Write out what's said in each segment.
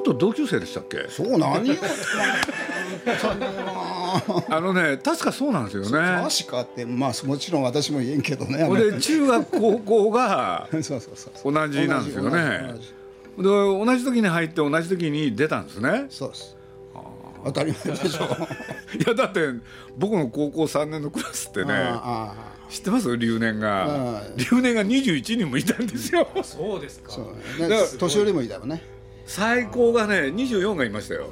僕と同級生でしたっけ？そう何よ あのね確かそうなんですよね。確かってまあもちろん私も言えんけどねで中学高校が 同じなんですよね。同じ同じ。で同じ時に入って同じ時に出たんですね。そうです。当たり前でしょ。いやだって僕の高校3年のクラスってねあ知ってます？留年が。あ留年が21人もいたんですよ。そうですか。年寄りもいたよね最高がね24がいましたよ。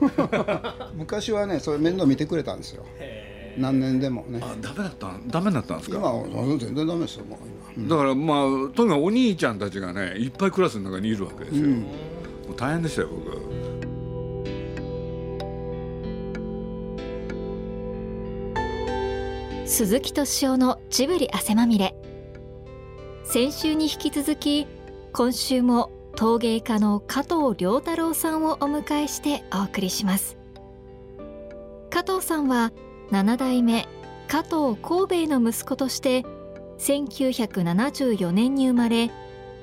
昔はねそれ面倒見てくれたんですよ。何年でもね。あダメだったダメだったんですか？今は全然ダメですよもう今。だからまあとにかくお兄ちゃんたちがねいっぱいクラスの中にいるわけですよ、もう大変でしたよ僕。鈴木敏夫のジブリ汗まみれ。先週に引き続き今週も陶芸家の加藤良太郎さんをお迎えしてお送りします。加藤さんは7代目加藤神戸の息子として1974年に生まれ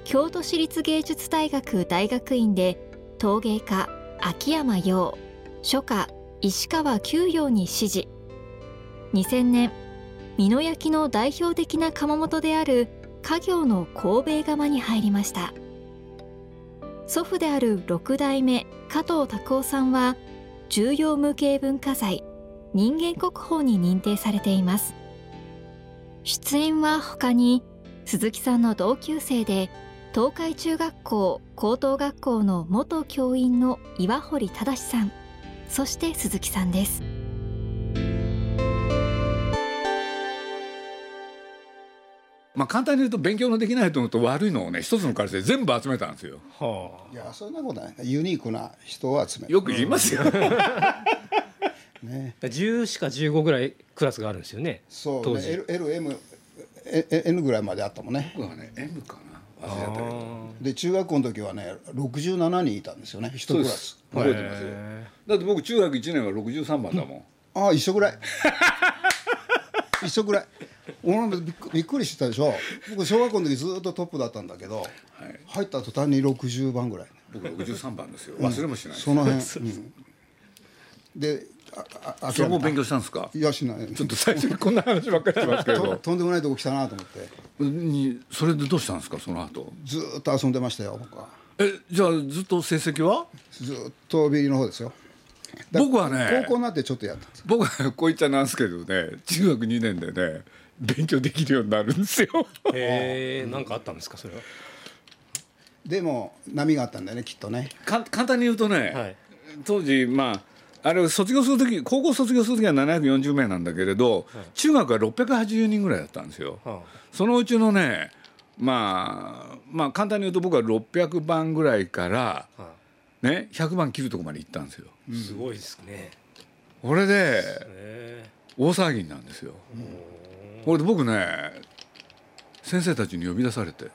京都市立芸術大学大学院で陶芸家秋山陽書家石川久陽に師事。2000年美濃焼の代表的な窯元である家業の神戸窯に入りました。祖父である六代目加藤拓夫さんは重要無形文化財人間国宝に認定されています。出演は他に鈴木さんの同級生で東海中学校高等学校の元教員の岩堀忠さんそして鈴木さんです。まあ簡単に言うと勉強のできないのと悪いのをね一つの会社で全部集めたんですよ。いやそんなことない。ユニークな人を集める。よく言いますよ、ね。10しか15ぐらいクラスがあるんですよね。そうね。当時。LM え N ぐらいまであったもんね。僕はね M かな。忘れちゃったけど。で中学校の時はね67人いたんですよね。一クラス。覚えてますよ。だって僕中学1年は63番だもん、ああ一緒ぐらい。一緒ぐらい俺もびっくりしてたでしょ？僕小学校の時ずっとトップだったんだけど、入った途端に60番ぐらい僕63番ですよ。忘れもしないです、その辺、うん。でああそれも勉強強したんですか？いやしない。ちょっと最初にこんな話ばっかりしてますけとど。とんでもないとこ来たなと思って。にそれでどうしたんですか？その後。ずーっと遊んでましたよ僕は。えじゃあずっと成績は？ずーっとビリの方ですよ。だ僕はね高校になってちょっとやったんです僕はこう言っちゃなんですけどね中学2年でね勉強できるようになるんですよ。へえなんかあったんですかそれは？でも波があったんだよねきっとね。か簡単に言うとね、はい。当時まああれ卒業する時高校卒業する時は740名なんだけれど、中学は680人ぐらいだったんですよ。はそのうちのねまあまあ簡単に言うと僕は600番ぐらいから、はね、100番切るとこまで行ったんですよ。いすごいですね。これでへ大騒ぎなんですよ。これで僕ね先生たちに呼び出されて。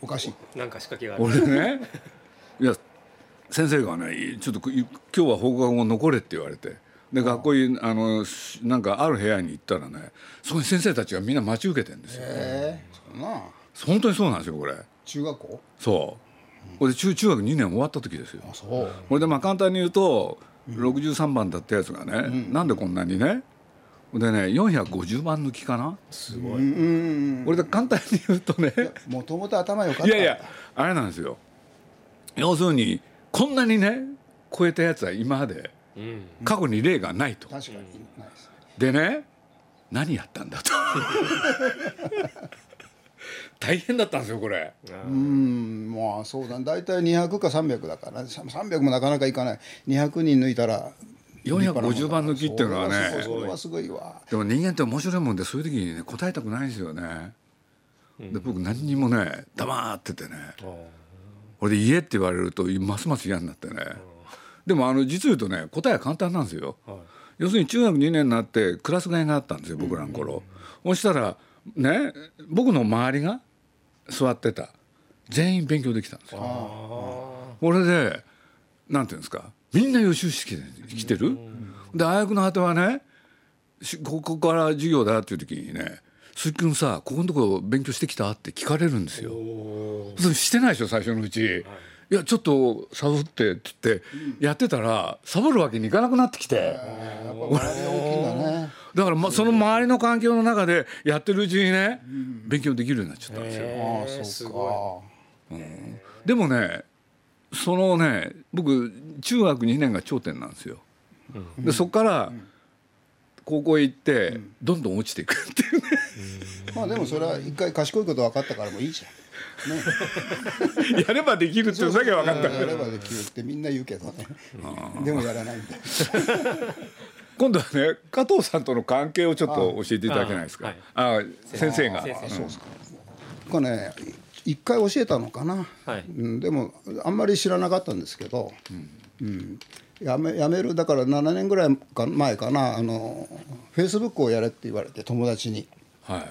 おかしい。えなんか仕掛けがある。俺ねいや先生がねちょっとく今日は放課後残れって言われて。で学校にあのしなんかある部屋に行ったらねそこに先生たちがみんな待ち受けてんですよ。ええな。本当にそうなんですよこれ。中学校？そう。これで中中学2年終わった時ですよ。あそう。これでまあ簡単に言うと63番だったやつがね、なんでこんなにねでね450番抜きかな。すごい。うんうんこれで簡単に言うとね。もともと頭良かった。いやいやあれなんですよ。要するにこんなにね超えたやつは今までうん。過去に例がないと。確かに。ないですでね何やったんだと。大変だったんですよこれ。うんまあそうだ。大体200か300だからね300もなかなかいかない。200人抜いたら450番抜きっていうのはね。それはすごいわ。でも人間って面白いもんでそういう時にね答えたくないんですよね。で僕何にもね黙っててね。俺で家って言われるとますます嫌になってね。でもあの実言うとね答えは簡単なんですよ。はい。要するに中学2年になってクラス替えがあったんですよ僕らの頃。そしたらね僕の周りが座ってた。全員勉強できたんですよ。これでなんていうんですかみんな予習してきてる？で大学の果てはねしここから授業だっていう時にね「鈴木君さここのところ勉強してきた?」って聞かれるんですよ。それしてないでしょ最初のうち。いやちょっとサボってって言ってやってたらサボるわけにいかなくなってきてだからまその周りの環境の中でやってるうちにね勉強できるようになっちゃったんですよ。うでもねそのね僕中学2年が頂点なんですよ。でそこから高校へ行ってどんどん落ちていくっていうね。まあでもそれは一回賢いこと分かったからもういいじゃん。ね。やればできるっていうだけ分かった。やればできるってみんな言うけどね。でもやらないんだ。よ 今度はね加藤さんとの関係をちょっと教えていただけないですか？あ先生が。先生そうですか。これね一回教えたのかな、はい。うん、でもあんまり知らなかったんですけど、うん。やめやめるだから7年ぐらいか前かな。あのフェイスブックをやれって言われて友達に。はい。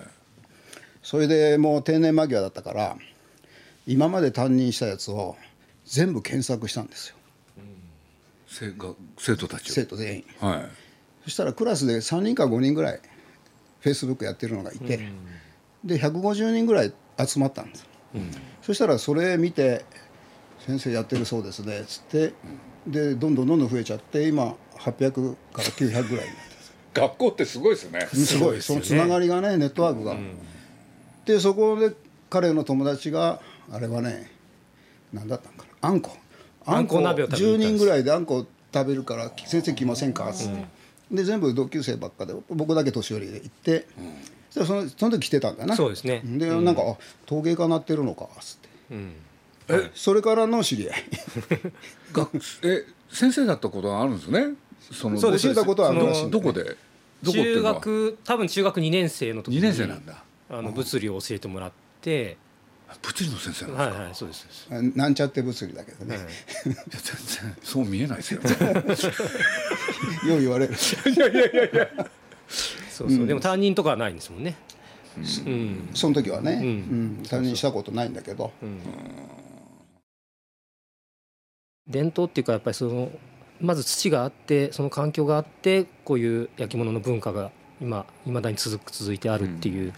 それでもう定年間際だったから今まで担任したやつを全部検索したんですよ。生が生徒たちを。生徒全員。はい。そしたらクラスで3人か5人ぐらいフェイスブックやってるのがいて、で150人ぐらい集まったんです、そしたらそれ見て「先生やってるそうですね」っつってでどんどんどんどん増えちゃって今800から900ぐらいになって学校ってすごいですね。すごい。そのつながりがねネットワークが、でそこで彼の友達があれはね何だったんかな？あんこ。あんこ鍋を食べに行10ったんです。人ぐらいであんこ食べるから「先生来ませんか?」っつって、で全部同級生ばっかで僕だけ年寄りで行って、そしたらそのその時来てたんだよな。そうですね。でなんか「あ陶芸家なってるのか」っつって。うん。えそれからの知り合い。学え先生だったことがあるんですね？その教えたことはあるどらどこで？どこってい中うのは？学多分中学2年生の時に二年生なんだ。あの物理を教えてもらって。物理の先生なんですか？はいはいそうですそうです。なんちゃって物理だけどね、はい。全然そう見えないですよ。よう言われる。いやいやいやいや。そうそう。でも担任とかはないんですもんね。うん。その時はね、ううん。ん担任したことないんだけど。伝統っていうかやっぱりそのまず土があってその環境があってこういう焼き物の文化が今いまだに続く続いてあるっていう、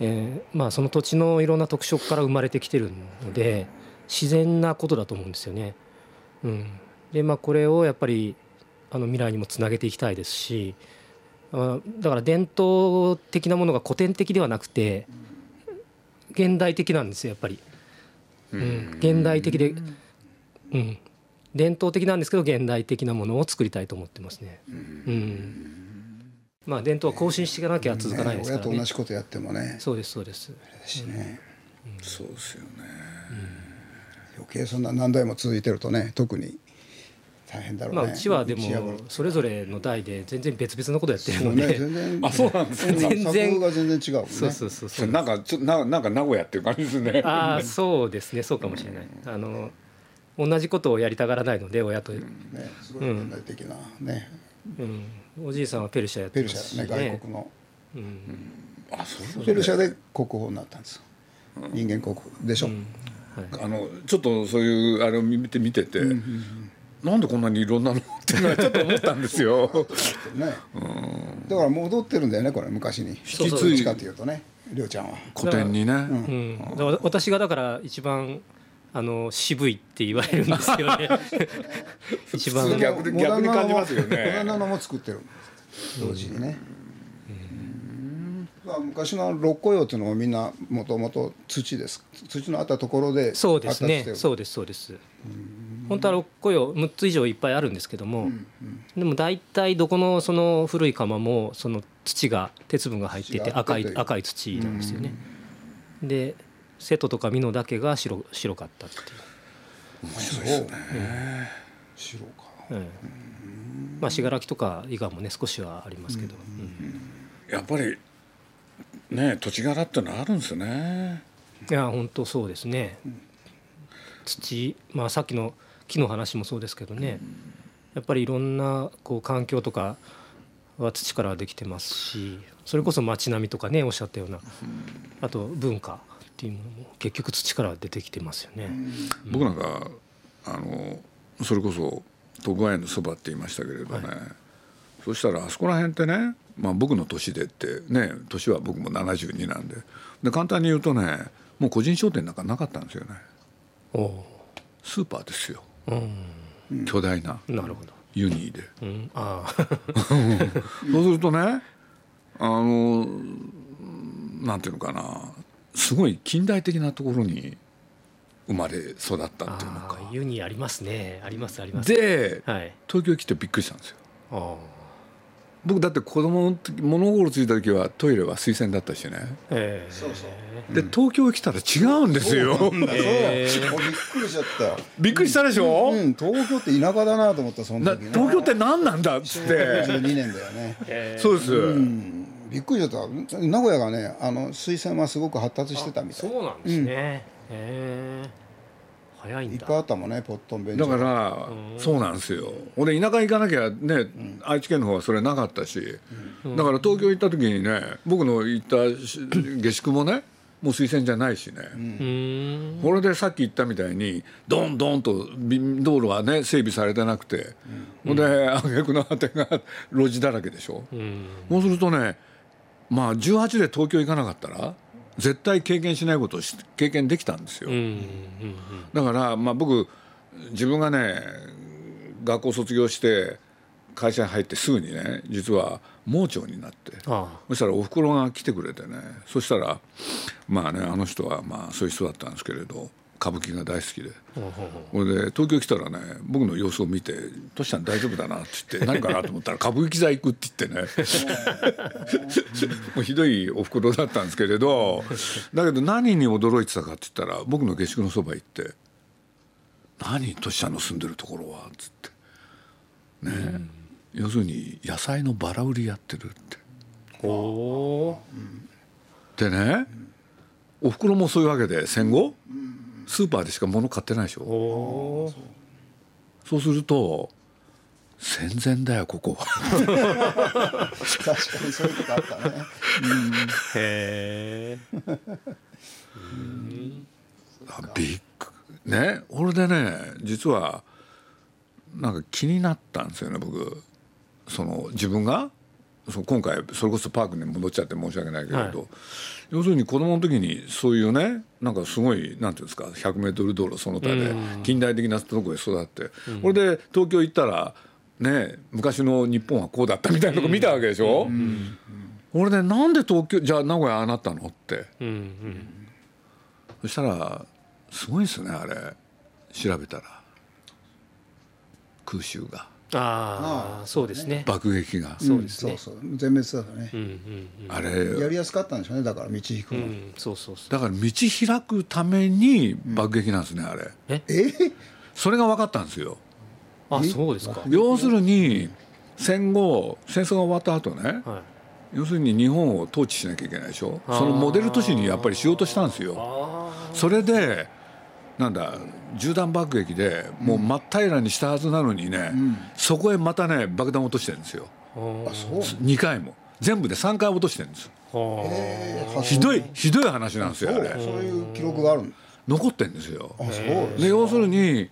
えーまあその土地のいろんな特色から生まれてきてるので自然なことだと思うんですよね。うん、でまあこれをやっぱりあの未来にもつなげていきたいですしあだから伝統的なものが古典的ではなくて現代的なんですよやっぱり。うん、現代的でうん、伝統的なんですけど現代的なものを作りたいと思ってますね。うん、まあ伝統は更新していかなきゃ続かないですからね。親と同じことやってもね。そうですそうです。しね。そうですよね。余計そんな何代も続いてるとね特に大変だろうね。まあうちはでもそれぞれの代で全然別々のことやってるので、全然。あそうなんですね。全然が全然違うね。そうそうそうそう。なんかちょななんか名古屋っていう感じですね。ああそうですね。そうかもしれない。あの同じことをやりたがらないので親と、ねすごい現代的なね、うん、おじいさんはペルシャやってペルシますしャね外国の。うん。あそう。ペルシャで国宝になったんですよ人間国宝でしょ、うん。はい。あのちょっとそういうあれを見て見てて、なんでこんなにいろんなのっていうのはちょっと思ったんですよ。ね。だから戻ってるんだよねこれ昔に。そうそう。どっちかっていうとねりょうちゃんは。古典にね。うん、私がだから一番あの渋いって言われるんですよね。一番。逆に感じますよね。モダンなのも作ってる。同時にね、まあ昔の六甲用っていうのもみんなもともと土です。土のあったところでそうですね。発達してる。そうですそうです本当は6個よ6つ以上いっぱいあるんですけども、でも大体どこのその古い窯もその土が鉄分が入っていて赤い赤い土なんですよね、で瀬戸とか美濃だけが白白かったっていう。そう白か。ええまあ信楽とか伊賀もね少しはありますけど、うん。やっぱりね土地柄ってのはあるんですよね。いや本当そうですね、土まあさっきの木の話もそうですけどね、やっぱりいろんなこう環境とかは土からできてますしそれこそ街並みとかねおっしゃったようなあと文化っていうものも結局土から出てきてますよね。僕なんかあのそれこそ徳川園のそばって言いましたけれどね、そしたらあそこら辺ってね、まあ、僕の年でってね年は僕も72なんで。で簡単に言うとねもう個人商店なんかなかったんですよね。スーパーですよ。うん巨大ななるほど、ユニーで。うん、ああ。そうするとねあのなんていうのかな。すごい近代的なところに生まれ育ったっていうのか。ユニありますね。ありますあります。ではい。東京来てびっくりしたんですよ僕だって子供の時物心ついた時はトイレは水洗だったしね。ええ。そうそう。で東京来たら違うんですよ。そうなん びっくりしちゃった。よびっくりしたでしょ、うん東京って田舎だなと思ったそのな時ね。東京って何なんだっつって12年だよね。ええ。そうです、うん。びっくりしちゃった。名古屋がねあの水洗はすごく発達してたみたい。そうなんですね、ええ早いんだ。いっぱいあったもんねポットン便だ所からうん。そうなんですよ。俺田舎行かなきゃね、愛知県の方はそれなかったし、だから東京行った時にね僕の行ったし下宿もねもう水洗じゃないしね、うーん。これでさっき言ったみたいにドンドンとび道路がね整備されてなくて、ほんで挙句の果てが路地だらけでしょ、うん。そうするとねまあ18で東京行かなかったら絶対経験しないことをし経験できたんですよ、うんうんだからまあ僕自分がね学校卒業して会社に入ってすぐにね実は盲腸になってあ。そしたらおふくろが来てくれてねそしたらまあねあの人はまあそういう人だったんですけれど歌舞伎が大好きで。あほれで東京来たらね僕の様子を見て「トシちゃん大丈夫だな」って言って 何かなと思ったら歌舞伎座行くって言ってね。もうひどいおふくろだったんですけれどだけど何に驚いてたかって言ったら僕の下宿のそば行って「何？トシちゃんの住んでるところは」っつって。ね、要するに野菜のバラ売りやってるって。うおでねおふくろもそういうわけで戦後？スーパーでしか物買ってないでしー。ょそうすると戦前だよここは。確かにそういうことあったね。へえびっくね？これでね実はなんか気になったんですよね僕。その自分が？その今回それこそパークに戻っちゃって申し訳ないけれど、はい。要するに子供の時にそういうねなんかすごいなんていうんですか 100m 道路その他でうん。近代的なところで育って、これで東京行ったらね昔の日本はこうだったみたいなとこ見たわけでしょ、俺でなんで東京じゃあ名古屋ああなったのって。うんうん。そしたらすごいですねあれ。調べたら。空襲がああそうですね。爆撃が、そうですね。そうそう。全滅だったね。うんうんあやれりやすかったんでしょうねだから道引くの、うんうんそうそうそう。だから道開くために爆撃なんですねあれ。え？ーそれが分かったんですよ。あそうですか。要するに戦後戦争が終わった後ねはい。要するに日本を統治しなきゃいけないでしょ？そのモデル都市にやっぱりしようとしたんですよ。あそれでなんだ銃弾爆撃でもう真っ平らにしたはずなのにね、そこへまたね爆弾落としてるんですよ。ああそう。2回も。全部で3回落としてるんですえーひどいひどい話なんですよあれ。そうそういう記録がある残ってんですよ。で要するに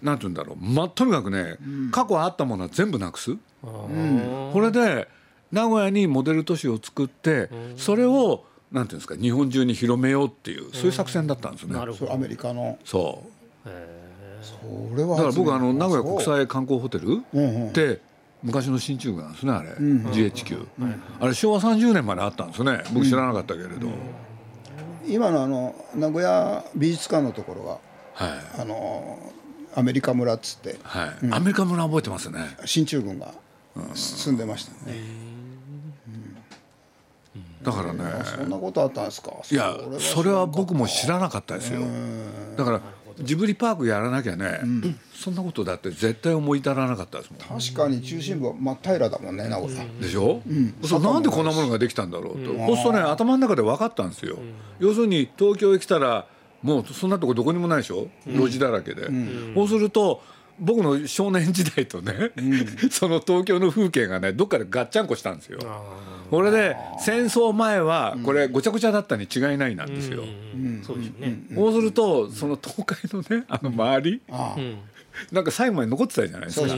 なんて言うんだろう、まあ、とにかくね、過去あったものは全部なくす。あー。これで名古屋にモデル都市を作ってそれをなんていうんですか日本中に広めようっていうそういう作戦だったんですよね。なるほど。アメリカの。そう。へそれはだから僕あの名古屋国際際観光ホテルうんうん。って昔の新中部なんですねあれ、GHQ、あれ昭和30年まであったんですね。僕知らなかったけれど、今のあの名古屋美術館のところがはい。あのアメリカ村っつって。はい、アメリカ村覚えてますね。進駐軍が住んでましたね、だからね。そんなことあったんですか。いやそれは僕も知らなかったですよ。だからジブリパークやらなきゃね、そんなことだって絶対思い至らなかったですもん。確かに中心部は真っ平らだもんね名古屋、でしょ、そうなんでこんなものができたんだろうと、そうするとね頭の中で分かったんですよ、要するに東京へ来たらもうそんなとこどこにもないでしょ？路地だらけで、そうすると僕の少年時代とね、その東京の風景がねどっかでガッチャンコしたんですよこれで戦争前はこれごちゃごちゃだったに違いないなんですよ、うん。そうですよね。そうするとその東海のねあの周り、なんか最後まで残ってたじゃないですか。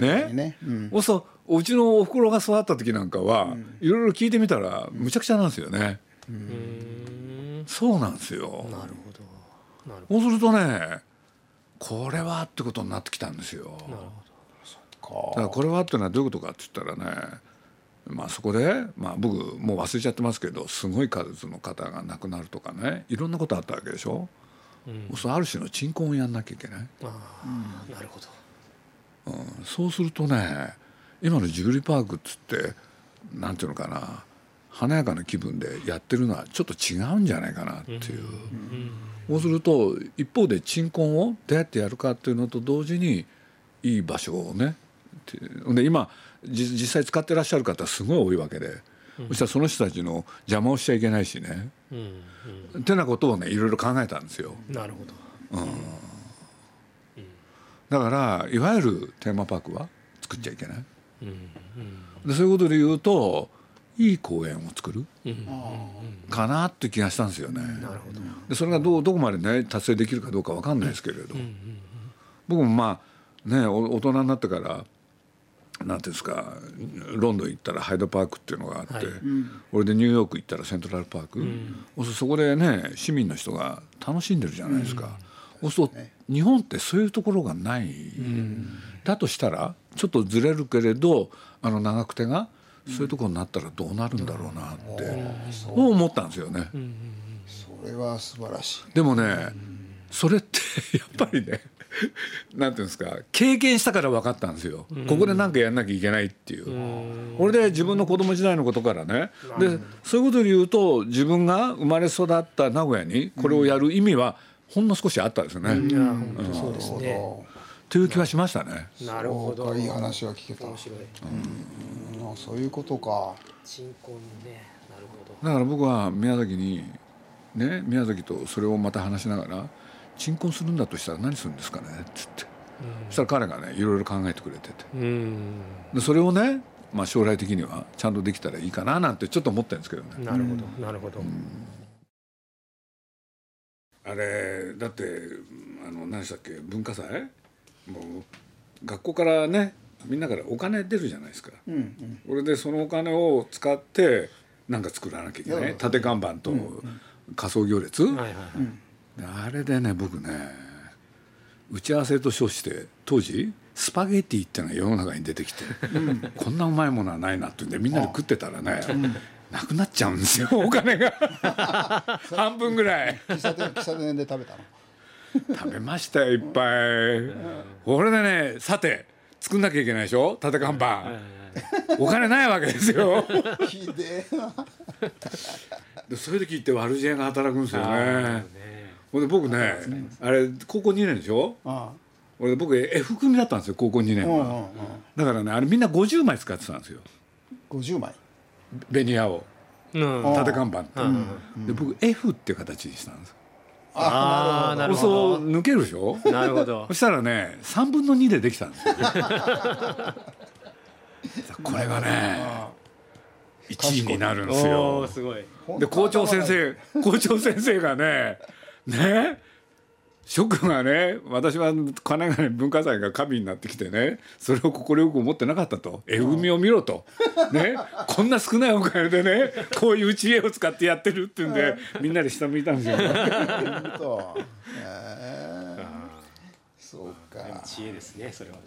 ね？うんそうするとうちのおふくろが育った時なんかは、いろいろ聞いてみたらむちゃくちゃなんですよね、うん。そうなんですよ。なるほど。なるほそうするとねこれはってことになってきたんですよ。なるだからこれはっていうのはどういうことかって言ったらねまあそこで、まあ、僕もう忘れちゃってますけどすごい数の方が亡くなるとかねいろんなことあったわけでしょ？うん。そうある種の鎮魂をやんなきゃいけない、ああ、なるほど。うん。そうするとね今のジブリパークっつってなんていうのかな華やかな気分でやってるのはちょっと違うんじゃないかなっていう、そうすると一方で鎮魂をどうやってやるかっていうのと同時にいい場所をねってで今じ実際使ってらっしゃる方すごい多いわけで、そしたらその人たちの邪魔をしちゃいけないしね、うん、ってなことをねいろいろ考えたんですよ。うん、なるほど。だからいわゆるテーマパークは作っちゃいけない。うん、でそういうことで言うといい公園を作るうん、うん、かなって気がしたんですよね。なるほど。でそれがどうどこまでね達成できるかどうかわかんないですけれど、僕もまあねお大人になってからなんていうんですかロンドン行ったらハイドパークっていうのがあって、はい。俺でニューヨーク行ったらセントラルパーク、そうするとそこでね市民の人が楽しんでるじゃないですか。そうすると日本ってそういうところがない、だとしたらちょっとずれるけれどあの長久手がそういうところになったらどうなるんだろうなって、そう思ったんですよね。それは素晴らしい。でもね、それってやっぱりね なんていうんですか経験したから分かったんですよ、ここで何かやんなきゃいけないっていう。これで自分の子供時代のことからねでそういうことで言うと自分が生まれ育った名古屋にこれをやる意味はほんの少しあったですね、いや、本当そうですね。という気はしましたね。なるほど。いい話は聞けた面白い。うんそういうことか鎮魂ね。なるほど。だから僕は宮崎にね宮崎とそれをまた話しながら「鎮魂するんだとしたら何するんですかね?」っつって。そしたら彼がねいろいろ考えてくれてて。うん、でそれをね、まあ、将来的にはちゃんとできたらいいかななんてちょっと思ってるんですけどね。なるほど、なるほど。あれだってあの何でしたっけ？文化祭？もう学校からねみんなからお金出るじゃないですか。うんうん。でそのお金を使ってなんか作らなきゃいけない。縦看板と仮想行列、はいはいはい。であれでね僕ね打ち合わせと称して当時スパゲティってのが世の中に出てきて、こんなうまいものはないなってんでみんなで食ってたらね、なくなっちゃうんですよ お金が。半分ぐらい。喫茶店喫茶店で食べたの？食べましたよいっぱい。これでねさて作んなきゃいけないでしょ？縦看板。お金ないわけですよ。ひでえな。でそういう時って悪知恵が働くんですよね。ねほんで僕ねあれ高校2年でしょ？あ俺僕 F 組だったんですよ高校2年あうんうんうんはだからねあれみんな50枚使ってたんですよ。50枚。ベニヤを。うん。縦看板って、うん。で僕 F っていう形にしたんですああ、なるほそう抜けるでしょ？ど。なるほど。そ。したらね3分の2でできたんですよ。これがね1位になるんですおよ。お、すごい。で校長先生校長先生がねね。ショックがね私は神奈川に文化祭が神になってきてねそれを快く思ってなかったと。絵組を見ろと、ね、こんな少ないお金でねこういう知恵を使ってやってるっていうんでみんなで下向いたんですよ。そうか。知恵ですね、それはね。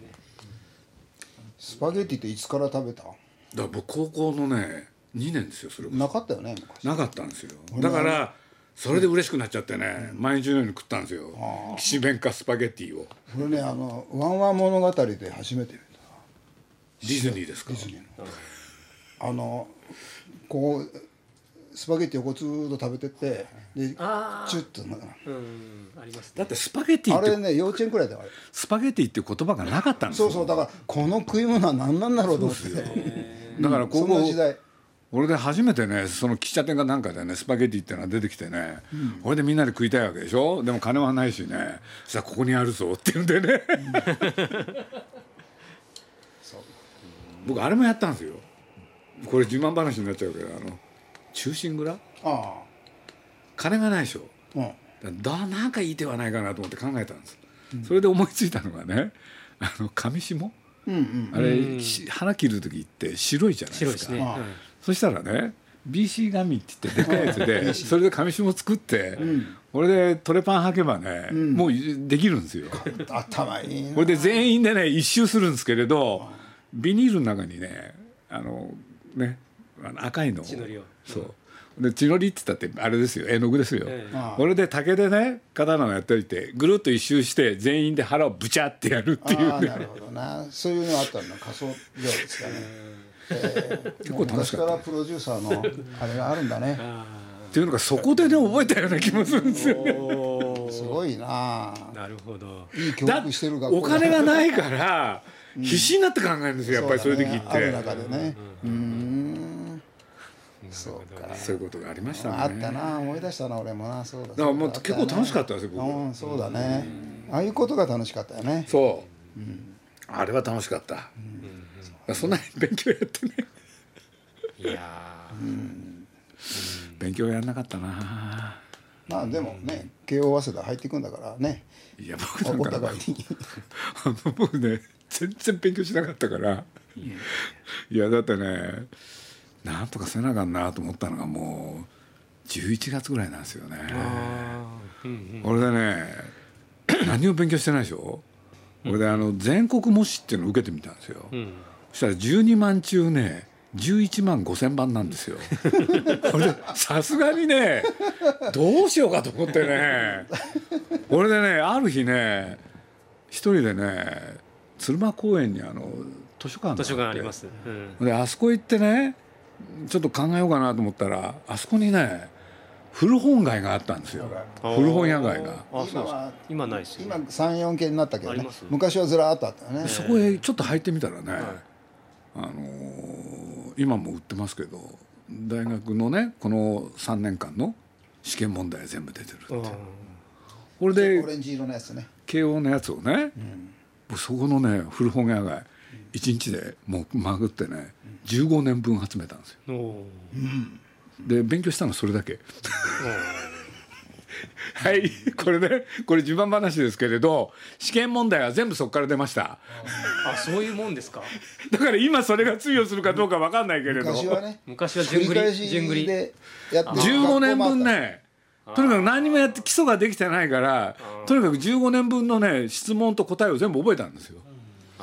スパゲティっていつから食べた？だから僕高校のね2年ですよそれなかったよね昔。なかったんですよ。だからそれで嬉しくなっちゃってね毎日のように食ったんですよ。きしめんかスパゲッティを。これねあのワンワン物語で初めて見た。ディズニーですか？あのこうスパゲティをこうずーっと食べてってであチュッとなうん、ありますね。だってスパゲッティあれね幼稚園くらいだよあれスパゲッティって言葉がなかったんですよ。そうそうだからこの食い物は何なんだろうと思って。だから高校時代俺で初めてねその喫茶店かなんかでねスパゲッティっていうのが出てきてね、これでみんなで食いたいわけでしょ？でも金はないしね。そしたらここにあるぞって言うん。でね僕あれもやったんですよ。これ自慢話になっちゃうけどあの忠臣蔵？あ金がないでしょ。あうん。だなんかいい手はないかなと思って考えたんです、それで思いついたのがねあの紙紐？うんうん。あれ、し花切る時って白いじゃないですか。白いですね。あはいそしたらね BC 紙って言ってでかいやつでそれで紙紐作って、これでトレパン履けばね、もうできるんですよ。頭いいな。これで全員でね一周するんですけれどビニールの中にねあのねあの赤いのを血のりをそう。で血のりって言ったってあれですよ。絵の具ですよ、これで竹でね刀をやっておいてぐるっと一周して全員で腹をブチャってやるっていうね。ああなるほどな。そういうのあったんだ仮想業ですかね、えー、結構楽しかった昔からプロデューサーのあれがあるんだね。っていうのがそこでね覚えたような気もするんですよね。すごいな。なるほど。いい教だ育してる学校お金がないから必死になって考えるんですよやっぱりそういう時って。ある中でね。うーん。そうか。そういうことがありましたね。あったな。思い出したな俺もな。そうだ。だからもう結構楽しかったですよ僕。うんそうだね。ああいうことが楽しかったよね。そう、あれは楽しかった、そんなに勉強やってねい。や勉強やんなかったな。まあでもね慶応早稲田入っていくんだからね。いや僕なおんかあの僕ね全然勉強しなかったから。いやだってねなんとかせなあかんなと思ったのがもう11月ぐらいなんですよね。ー。うん俺でね何も勉強してないでしょ？俺であの全国模試っていうのを受けてみたんですよ、そしたら12万中ね11万5千番なんですよ。これでさすがにねどうしようかと思ってね。俺でねある日ね一人でね鶴間公園にあの図書館がって。図書館あります、うん。であそこ行ってねちょっと考えようかなと思ったらあそこにね古本街があったんですよ。古本屋街が。あそうです今は今ないですよ今34件になったけどね。あります。昔はずらーっとあったよね。そこへちょっと入ってみたらね、あのー今も売ってますけど大学のねこの3年間の試験問題全部出てるって。うん。これオでレンジ色のやつね。慶応のやつをね、僕そこのね古本屋街1日でもうまぐってね15年分集めたんですよ。おー。で勉強したのそれだけ はいこれねこれ自慢話ですけれど試験問題は全部そこから出ました。あそういうもんですか？だから今それが通用するかどうか分かんないけれど。昔はね昔は繰順繰り順繰り。しでやって15年分ねとにかく何にもやって基礎ができてないからとにかく15年分のね質問と答えを全部覚えたんですよ。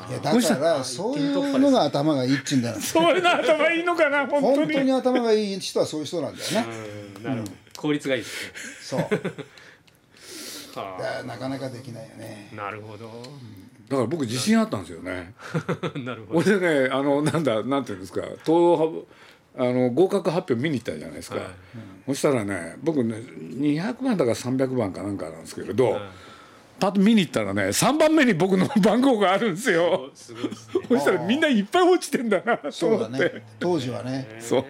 いやだからそういうのが頭がいいっちゅうんだよ そういうの頭いいのかな本当に。本当に頭がいい人はそういう人なんだよね。うんなるほど効率がいいですね。そう。はだからなかなかできないよね。あなるほど。だから僕自信あったんですよね。なるほど。俺でねあのなんだなんていうんですか。東あの合格発表見に行ったじゃないですか、はい。そしたらね僕ね200番だか300番かなんかなんですけれど、パッと見に行ったらね3番目に僕の番号があるんですよ。すごいですね。そしたらみんないっぱい落ちてんだなとそう思って。だね。当時はね。そう。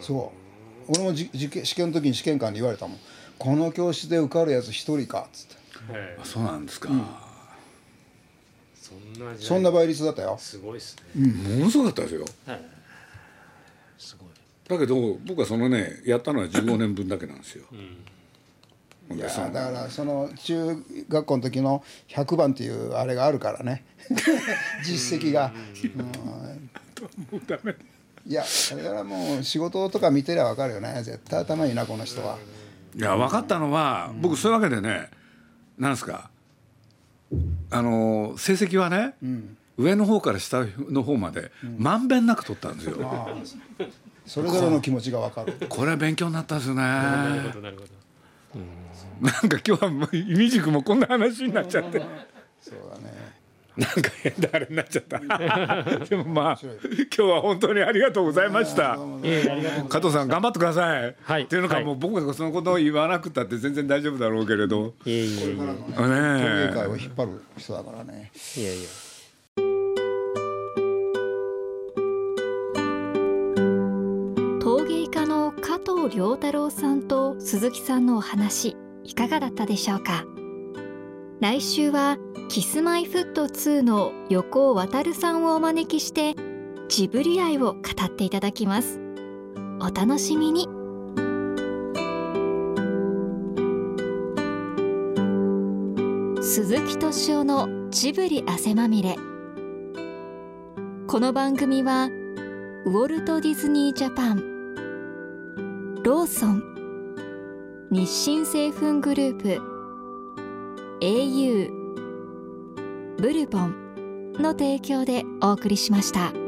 そう俺もじ受験試験の時に試験官に言われたもん。この教室で受かるやつ一人かっつって。はい。あそうなんですか、そんな時代。そんな倍率だったよ。すごいですね。ものすごかったですよ。はい。すごい。だけど僕はそのねやったのは15年分だけなんですよ、ほんいやだからその中学校の時の100番っていうあれがあるからね。実績が、うん。もうダメいやそれからもう仕事とか見てりゃ分かるよね。絶対頭いいなこの人は、いや分かったのは、僕そういうわけでねなんですかあの成績はね、上の方から下の方までまんべんなく取ったんですよ、それぞれの気持ちが分かる。これは勉強になったですね。なるほどなるほど。なんか今日はもういみじくもこんな話になっちゃって。そうだねなんか変なあれになっちゃった。でもまあ今日は本当にありがとうございました。ええありがとう加藤さん頑張ってください、はい。っていうのか、はい。もう僕がそのことを言わなくたって全然大丈夫だろうけれど。いえいえいえこれからのねね陶芸え界を引っ張る人だからね。いやいや陶芸家の加藤良太郎さんと鈴木さんのお話いかがだったでしょうか？来週はキスマイフット2の横尾渉さんをお招きしてジブリ愛を語っていただきます。お楽しみに。鈴木敏夫のジブリ汗まみれ。この番組はウォルト・ディズニー・ジャパンローソン日清製粉グループ au ブルボンの提供でお送りしました。